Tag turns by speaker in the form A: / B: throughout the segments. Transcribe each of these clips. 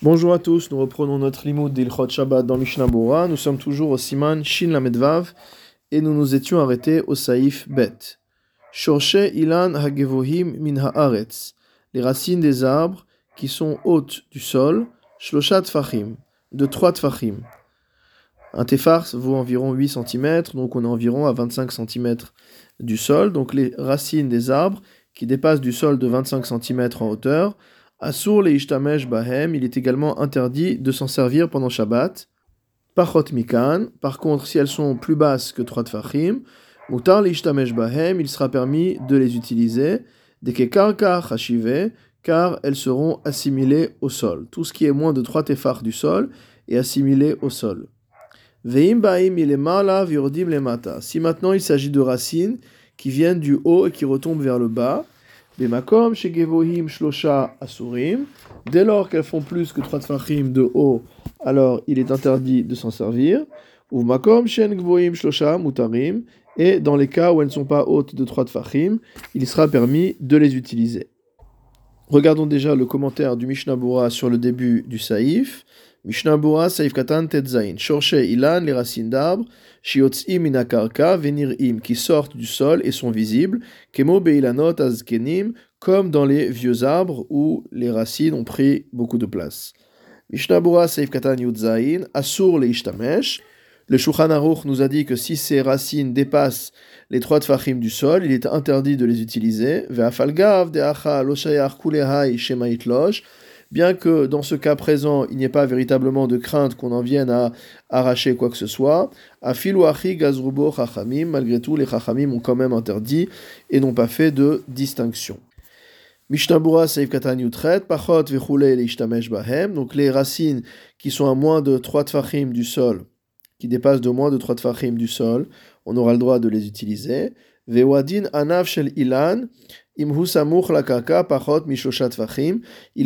A: Bonjour à tous, nous reprenons notre limoud d'Ilchot Shabbat dans Mishnah Bora. Nous sommes toujours au Siman Shin Lamedvav et nous nous étions arrêtés au Saïf Bet. Shorshe Ilan Hagevohim Min Haaretz, les racines des arbres qui sont hautes du sol, Shloshat Fachim, de 3 Tfachim. Un tefar vaut environ 8 cm, donc on est environ à 25 cm du sol. Donc les racines des arbres qui dépassent du sol de 25 cm en hauteur, Asur le ishtamesh bahem, il est également interdit de s'en servir pendant Shabbat. Pachot mikan, par contre, si elles sont plus basses que 3 tfachim, mutar le ishtamesh bahem, il sera permis de les utiliser. Dekekarka chashive, car elles seront assimilées au sol. Tout ce qui est moins de 3 tefar du sol est assimilé au sol. Veim baim ilemala viordim lemata. Si maintenant il s'agit de racines qui viennent du haut et qui retombent vers le bas, Bemakom shegevohim shlosha asurim. Dès lors qu'elles font plus que 3 tfachim de haut, alors il est interdit de s'en servir. Ou makom shen gvohim shlosha mutarim. Et dans les cas où elles ne sont pas hautes de 3 tfachim, il sera permis de les utiliser. Regardons déjà le commentaire du Mishnah Bura sur le début du Saïf. Mishnah Bura, Saïf Katan Tetzain. Shorshe Ilan, les racines d'arbres. Shiotzim inakarka, venirim, qui sortent du sol et sont visibles. Kemo beilanot azkenim, comme dans les vieux arbres où les racines ont pris beaucoup de place. Mishnah Bura, Saïf Katan Yudzain. Asur le ishtamesh. Le Shulchan Aruch nous a dit que si ces racines dépassent les trois tfachim du sol, il est interdit de les utiliser. Ve'afalgav de'acha loshayach kulehai shemait losh bien que dans ce cas présent, il n'y ait pas véritablement de crainte qu'on en vienne à arracher quoi que ce soit, afiluachi gazrubo malgré tout, les chachamim ont quand même interdit et n'ont pas fait de distinction. Mishnabura Saïf Katan Pachot Vechule Leishtamesh Bahem, donc les racines qui sont à moins de 3 tfachim du sol, qui dépassent de moins de 3 tfachim du sol, on aura le droit de les utiliser. Il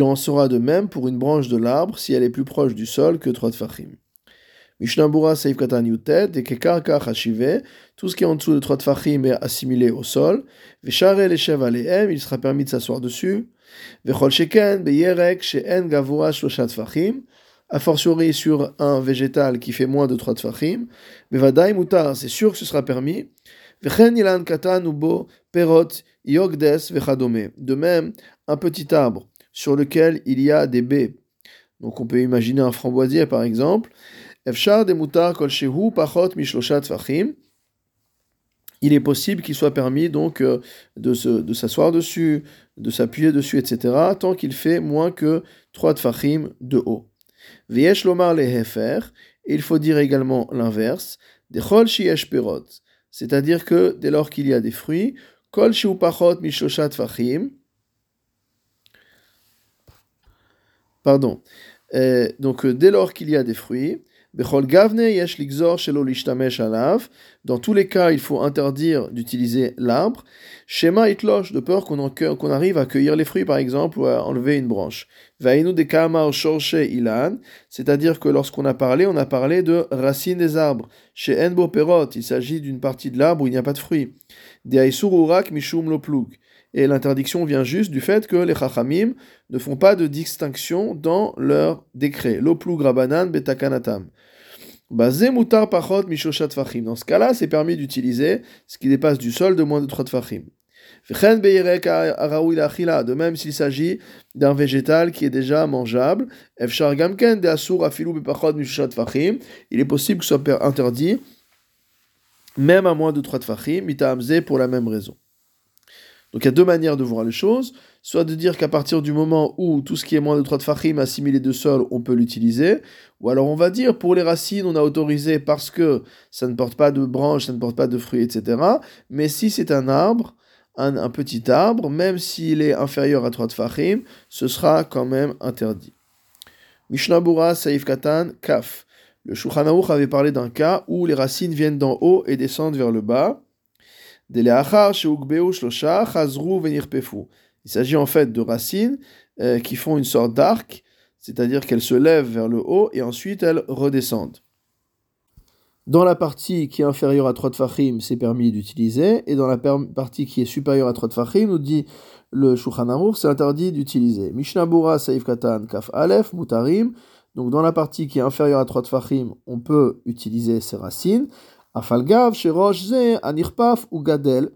A: en sera de même pour une branche de l'arbre si elle est plus proche du sol que 3 tfachim. Mishnabura Seif Katan Yutet, et Kekarka Hashive, tout ce qui est en dessous de 3 tfachim est assimilé au sol. Veshare Leshev Alehem, il sera permis de s'asseoir dessus. Vechol Sheken, Beyerek, Sheen Gavura Shloshat Tfachim, a fortiori sur un végétal qui fait moins de 3 tfachim. Vevadai Mutar, c'est sûr que ce sera permis. De même, un petit arbre sur lequel il y a des baies. Donc on peut imaginer un framboisier par exemple. Il est possible qu'il soit permis donc euh, de, s'asseoir dessus, de s'appuyer dessus, etc., tant qu'il fait moins que 3 tfachim de haut. Il faut dire également l'inverse, c'est-à-dire que dès lors qu'il y a des fruits, Kol pachot fachim. Pardon. Euh, donc, euh, dès lors qu'il y a des fruits, Dans tous les cas, il faut interdire d'utiliser l'arbre. Shema itlosh, de peur qu'on arrive à cueillir les fruits, par exemple, ou à enlever une branche. C'est-à-dire que lorsqu'on a parlé, on a parlé de racines des arbres. Chez enbo perot, il s'agit d'une partie de l'arbre où il n'y a pas de fruits. De mishum. Et l'interdiction vient juste du fait que les chachamim ne font pas de distinction dans leur décret. Loplug rabanan betakanatam. Dans ce cas-là, c'est permis d'utiliser ce qui dépasse du sol de moins de 3 tfachim. De même s'il s'agit d'un végétal qui est déjà mangeable, il est possible que ce soit interdit, même à moins de 3 tfachim, pour la même raison. Donc il y a deux manières de voir les choses. Soit de dire qu'à partir du moment où tout ce qui est moins de 3 tfachim assimilé de sol, on peut l'utiliser. Ou alors on va dire pour les racines, on a autorisé parce que ça ne porte pas de branches, ça ne porte pas de fruits, etc. Mais si c'est un arbre, un, petit arbre, même s'il est inférieur à 3 tfachim, ce sera quand même interdit. Mishnabura Saif Katan Kaf. Le Shulchan avait parlé d'un cas où les racines viennent d'en haut et descendent vers le bas. Il s'agit en fait de racines euh, qui font une sorte d'arc, c'est-à-dire qu'elles se lèvent vers le haut et ensuite elles redescendent. Dans la partie qui est inférieure à 3 tfachim, c'est permis d'utiliser, et dans la partie qui est supérieure à 3 tfachim, nous dit le Shulchan c'est interdit d'utiliser. Mishnah Bura Saif Katan Kaf Aleph Mutarim. Donc dans la partie qui est inférieure à 3 tfachim, on peut utiliser ces racines. Afalgav, Sherosh Ze, Anirpaf ou Gadel.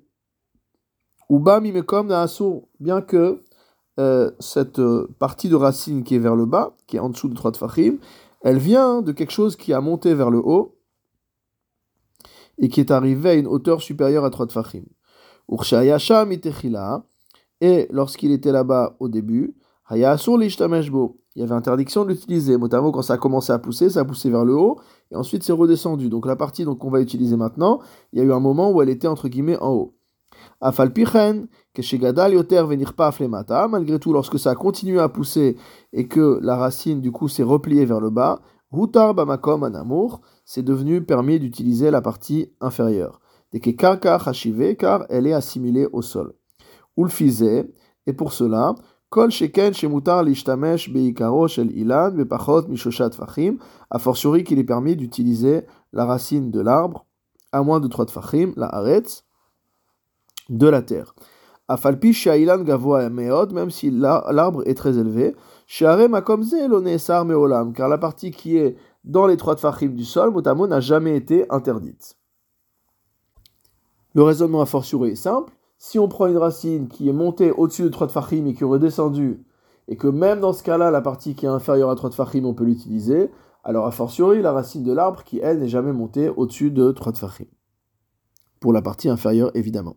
A: Uba Mimekom Naasur. Bien que euh, cette euh, partie de racine qui est vers le bas, qui est en dessous de 3 tfachim, elle vient de quelque chose qui a monté vers le haut et qui est arrivé à une hauteur supérieure à 3 tfachim. Et lorsqu'il était là-bas au début, il y avait interdiction de l'utiliser. Notamment quand ça a commencé à pousser, ça a poussé vers le haut et ensuite c'est redescendu. Donc la partie qu'on va utiliser maintenant, il y a eu un moment où elle était entre guillemets en haut. Malgré tout, lorsque ça a continué à pousser et que la racine du coup s'est repliée vers le bas, Hutar bamakom anamour, c'est devenu permis d'utiliser la partie inférieure. Car elle est assimilée au sol. Ulfize, et pour cela, ilan bepachot mishoshat fachim, a fortiori qu'il est permis d'utiliser la racine de l'arbre à moins de 3 tfachim, la aretz, de la terre. Afalpi shailan gavoa meod, même si l'arbre est très élevé, share makomze lo meolam, car la partie qui est dans les trois tfachim du sol, motamo n'a jamais été interdite. Le raisonnement a fortiori est simple. Si on prend une racine qui est montée au-dessus de 3 tfachim et qui est redescendue, et que même dans ce cas-là, la partie qui est inférieure à 3 tfachim, on peut l'utiliser, alors a fortiori, la racine de l'arbre qui, elle, n'est jamais montée au-dessus de 3 tfachim. Pour la partie inférieure, évidemment.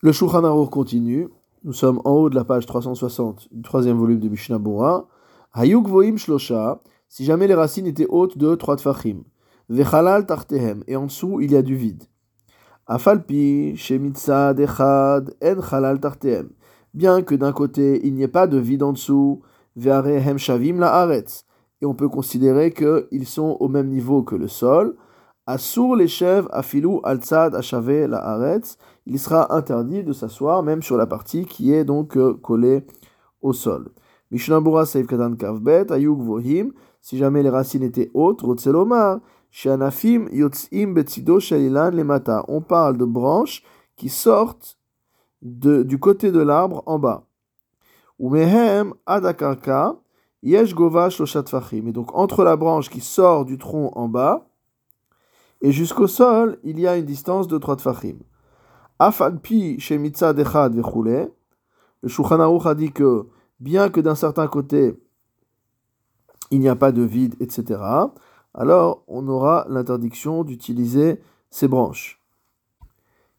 A: Le Shulchan continue. Nous sommes en haut de la page 360 du troisième volume de Mishnah Bora. Hayuk voim shlosha, si jamais les racines étaient hautes de 3 tfachim. Vechalal tartehem, et en dessous il y a du vide. Afalpi, shemitzad echad, en chalal tartehem. Bien que d'un côté il n'y ait pas de vide en dessous, ve'arehem shavim la aretz. Et on peut considérer qu'ils sont au même niveau que le sol. Asur les chèvres afilou alzad achave la aretz. Il sera interdit de s'asseoir même sur la partie qui est donc euh, collée au sol. Mishnah Bura Katan Kavbet, Ayuk Vohim, si jamais les racines étaient hautes, Rotzelomar, Shanafim Yotzim Betsido Shalilan Lemata. On parle de branches qui sortent de, du côté de l'arbre en bas. Umehem Adakarka, Yesh Gova. Et donc entre la branche qui sort du tronc en bas et jusqu'au sol, il y a une distance de 3 tfachim. Afalpi Shemitza Dechad Vechule. Le Shulchan a dit que bien que d'un certain côté il n'y a pas de vide, etc., alors on aura l'interdiction d'utiliser ces branches.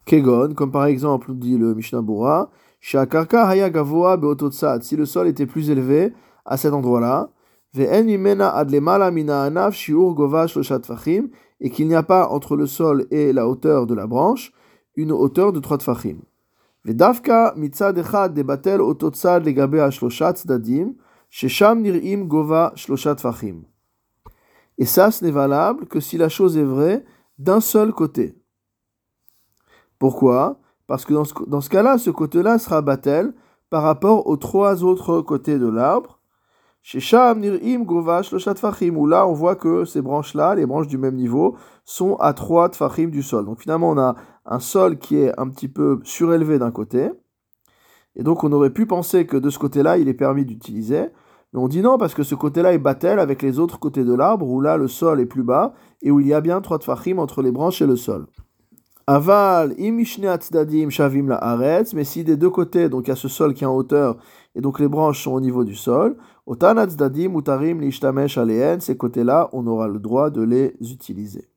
A: Kegon, comme par exemple dit le Mishnah Bora, si le sol était plus élevé à cet endroit-là, et qu'il n'y a pas entre le sol et la hauteur de la branche une hauteur de 3 tfachim. Vedavka mitzad echad debatel Et ça, ce n'est valable que si la chose est vraie d'un seul côté. Pourquoi? Parce que dans ce, cas-là, ce côté-là sera batel par rapport aux trois autres côtés de l'arbre. Shesham nir'im gova shloshat fachim. Où là, on voit que ces branches-là, les branches du même niveau, sont à trois tfachim du sol. Donc finalement, on a un sol qui est un petit peu surélevé d'un côté et donc on aurait pu penser que de ce côté-là, il est permis d'utiliser. Mais on dit non, parce que ce côté-là est battel avec les autres côtés de l'arbre, où là le sol est plus bas, et où il y a bien trois tfachim entre les branches et le sol. Aval, dadim shavim la aretz, mais si des deux côtés, donc il y a ce sol qui est en hauteur, et donc les branches sont au niveau du sol, otanat dadim utarim lishtamesh aleen, ces côtés-là, on aura le droit de les utiliser.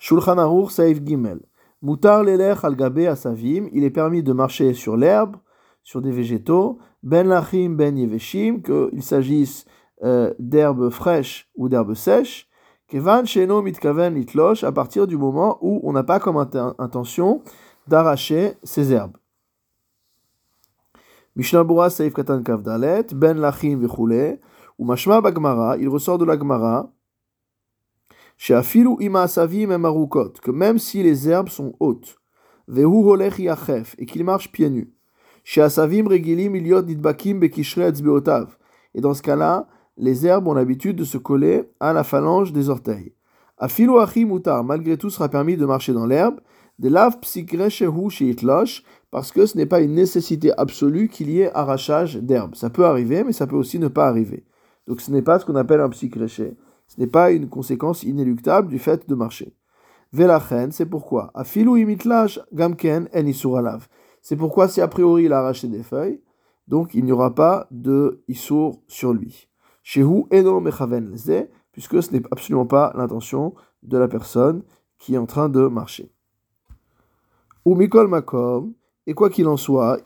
A: Shulchan Aruch Saif Gimel. Mutar lelech al asavim, il est permis de marcher sur l'herbe, sur des végétaux, ben lachim, ben yeveshim, qu'il s'agisse euh, d'herbes fraîches ou d'herbes sèches, kevan sheno mitkaven litlosh, à partir du moment où on n'a pas comme intention d'arracher ces herbes. Mishnah Bura Saif Katan Kavdalet, Ben Lachim Vechule, ou Mashma Bagmara, il ressort de la Gemara, chez Afilu Ima Asavim Emarukot, que même si les herbes sont hautes, Vehu Holech Yachef, et qu'il marche pieds nus, et dans ce cas-là, les herbes ont l'habitude de se coller à la phalange des orteils. Afilu mutar, malgré tout, sera permis de marcher dans l'herbe. De lav psikreshehu sheitlosh, parce que ce n'est pas une nécessité absolue qu'il y ait arrachage d'herbe. Ça peut arriver, mais ça peut aussi ne pas arriver. Donc ce n'est pas ce qu'on appelle un psychréché. Ce n'est pas une conséquence inéluctable du fait de marcher. Velachen, c'est pourquoi. Imitlaj gamken en. C'est pourquoi si a priori il a arraché des feuilles, donc il n'y aura pas de isur sur lui. Shehu eno mechaven leze, puisque ce n'est absolument pas l'intention de la personne qui est en train de marcher. Ou mikol makom, et quoi qu'il en soit,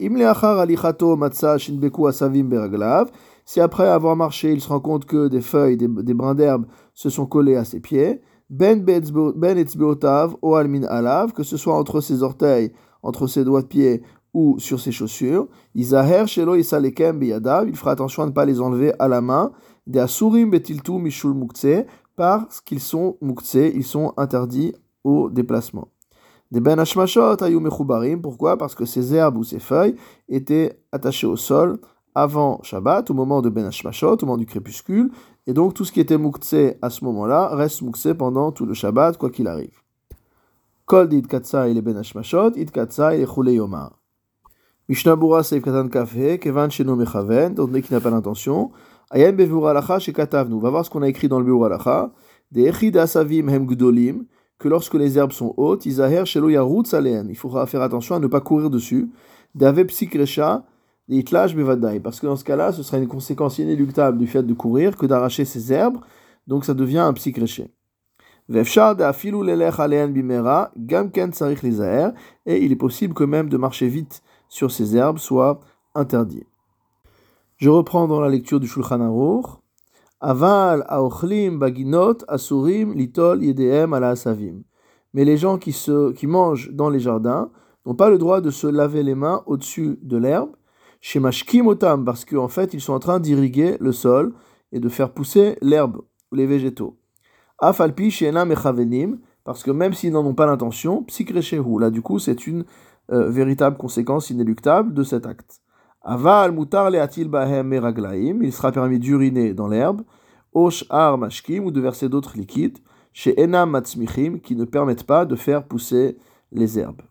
A: si après avoir marché, il se rend compte que des feuilles, des, brins d'herbe se sont collés à ses pieds, ben ben o almin alav, que ce soit entre ses orteils, entre ses doigts de pied ou sur ses chaussures, izaher shelo isalekem biyadav, il fera attention à ne pas les enlever à la main, de asurim betiltu mishul mukse, parce qu'ils sont mukse, ils sont interdits au déplacement. Des ben hashmashot. Pourquoi? Parce que ces herbes ou ces feuilles étaient attachées au sol avant Shabbat, au moment de ben hashmashot, au moment du crépuscule. Et donc tout ce qui était mukse à ce moment-là reste mukse pendant tout le Shabbat, quoi qu'il arrive. Kol dit katsa il ben hashmashot, it katsa il chule yomar. Mishnah Bura Seif Katan Kafhe, Kevan Sheno Mechaven, étant donné qu'il n'a pas l'intention. Ayen Bevur Alacha chez Katavnu. Va voir ce qu'on a écrit dans le Bevur Alacha. Des Echid Asavim Hem Gdolim que lorsque les herbes sont hautes, Isaher Shelo Yarut il faudra faire attention à ne pas courir dessus. Dave Psikresha, Itlaj Bevadai, parce que dans ce cas-là, ce sera une conséquence inéluctable du fait de courir que d'arracher ces herbes, donc ça devient un Psikreché. Et il est possible que même de marcher vite sur ces herbes soit interdit. Je reprends dans la lecture du Shulchan Aruch. Aval aochlim baginot asurim litol yedehem ala. Mais les gens qui, se, qui mangent dans les jardins n'ont pas le droit de se laver les mains au-dessus de l'herbe. Chez otam, parce qu'en fait, ils sont en train d'irriguer le sol et de faire pousser l'herbe ou les végétaux. Afalpi shena mechavenim, parce que même s'ils n'en ont pas l'intention, psikrechehu. Là, du coup, c'est une euh, véritable conséquence inéluctable de cet acte. Aval mutar leatil bahem meraglaim, il sera permis d'uriner dans l'herbe. Osh ar mashkim, ou de verser d'autres liquides. Chez enam matzmichim, qui ne permettent pas de faire pousser les herbes.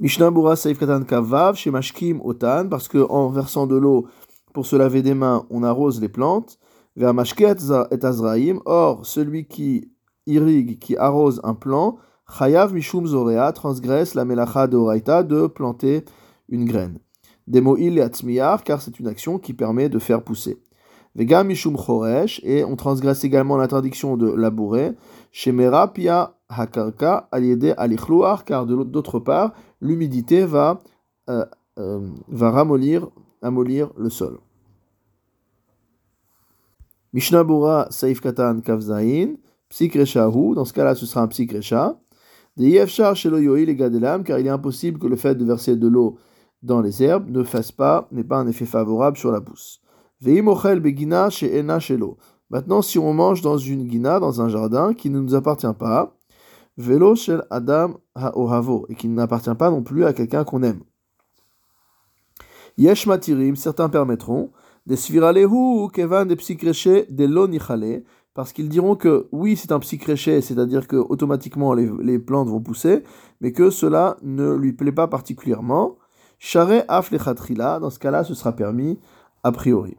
A: Mishnah Bura Saif Katan Kavav, chez Mashkim Otan, parce que en versant de l'eau pour se laver des mains, on arrose les plantes. Et Azraim, or celui qui irrigue, qui arrose un plant, Chayav Mishum Zorea transgresse la melacha de de planter une graine. Demoil et Atzmiyar, car c'est une action qui permet de faire pousser. Vega Mishum Choresh, et on transgresse également l'interdiction de labourer. Shemera Pia Hakarka Aliede Alichluar, car d'autre part, l'humidité va, euh, euh, va ramollir, amollir le sol. Mishnah Bura Saif Katan Kavzain, Psikreshahu, dans ce cas-là ce sera un Psikresha. De Yefshar Shelo Yoil Gadelam, car il est impossible que le fait de verser de l'eau dans les herbes ne fasse pas, n'est pas un effet favorable sur la pousse. begina chez Maintenant, si on mange dans une guina, dans un jardin qui ne nous appartient pas, velo shel adam ha'ohavo, et qui n'appartient pas non plus à quelqu'un qu'on aime. Yesh matirim, certains permettront, des sviralehu kevan de psikreche de l'onichale, parce qu'ils diront que oui, c'est un psychréché, c'est-à-dire que automatiquement les, les plantes vont pousser, mais que cela ne lui plaît pas particulièrement. Share af dans ce cas-là, ce sera permis a priori.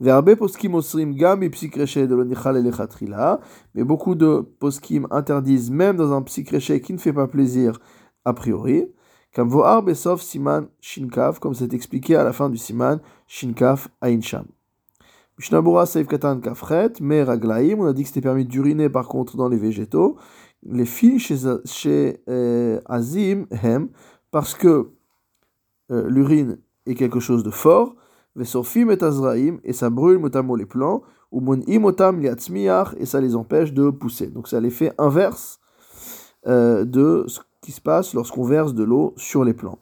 A: Verbe poskim osrim gam de mais beaucoup de poskim interdisent même dans un psychréché qui ne fait pas plaisir a priori. Comme voar besov siman shinkav, comme c'est expliqué à la fin du siman shinkav ainsham. Mishnabura seif katan kafret, mais raglaim, on a dit que c'était permis d'uriner par contre dans les végétaux. Les filles chez, euh, Azim, hem, parce que euh, l'urine est quelque chose de fort, Vesorfim et Azraim, et ça brûle les plants, ou mon imotam liatzmiach, et ça les empêche de pousser. Donc c'est l'effet inverse euh, de ce qui se passe lorsqu'on verse de l'eau sur les plants.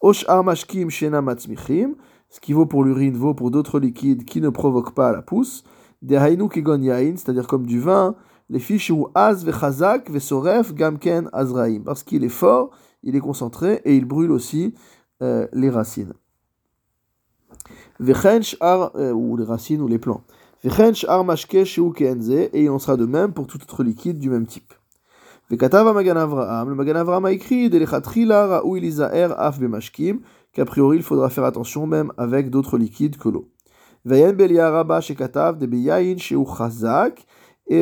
A: Osh armashkim shena matzmichim, ce qui vaut pour l'urine vaut pour d'autres liquides qui ne provoquent pas la pousse. Des c'est-à-dire comme du vin, les fiches ou az vechazak vesoref gamken azraim, parce qu'il est fort, il est concentré et il brûle aussi euh, les racines. Vechench ar, euh, ou les racines ou les plants. Vechen sh'ar mashke et il en sera de même pour tout autre liquide du même type. Le Magan Avraham a écrit qu'a priori il faudra faire attention même avec d'autres liquides que l'eau. Et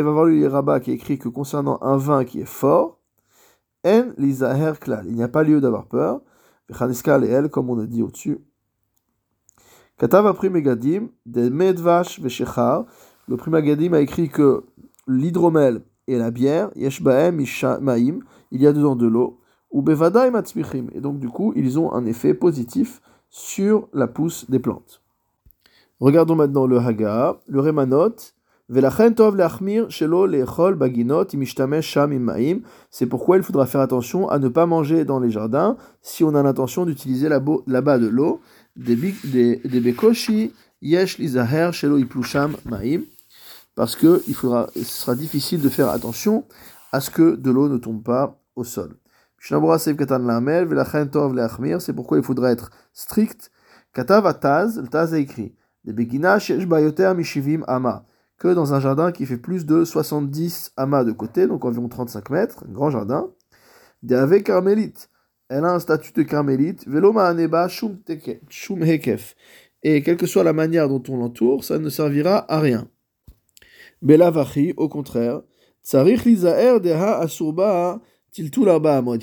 A: va voir le Rabba qui écrit que concernant un vin qui est fort, il n'y a pas lieu d'avoir peur. Comme on a dit au-dessus. Katav a pris Megadim, de Medvash le Primagadim a écrit que l'hydromel et la bière, Yeshbaem Maim, il y a dedans de l'eau, ou Bevadaim Atzmichim, et donc du coup, ils ont un effet positif sur la pousse des plantes. Regardons maintenant le Haga, le Remanot. C'est pourquoi il faudra faire attention à ne pas manger dans les jardins si on a l'intention d'utiliser là-bas de l'eau. Des bekoshi yesh lizaher shelo iplusham maim parce que il ce sera difficile de faire attention à ce que de l'eau ne tombe pas au sol. C'est pourquoi il faudra être strict. Katav Taz, le Taz a écrit que dans un jardin qui fait plus de 70 amas de côté, donc environ 35 mètres, un grand jardin, des carmélite. Elle a un statut de carmélite, veloma aneba shum hekef. Et quelle que soit la manière dont on l'entoure, ça ne servira à rien. Belavachi, au contraire, Tsarich lizaer deha asurba Il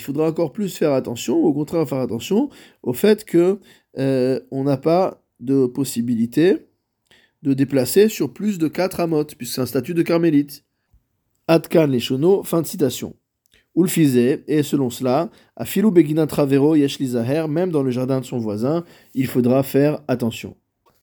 A: faudra encore plus faire attention, au contraire faire attention au fait que euh, on n'a pas de possibilité de déplacer sur plus de 4 amotes, puisque c'est un statut de carmélite. Adkan leshono, fin de citation. Ulfize, et selon cela, à filou begina travero yesh même dans le jardin de son voisin, il faudra faire attention.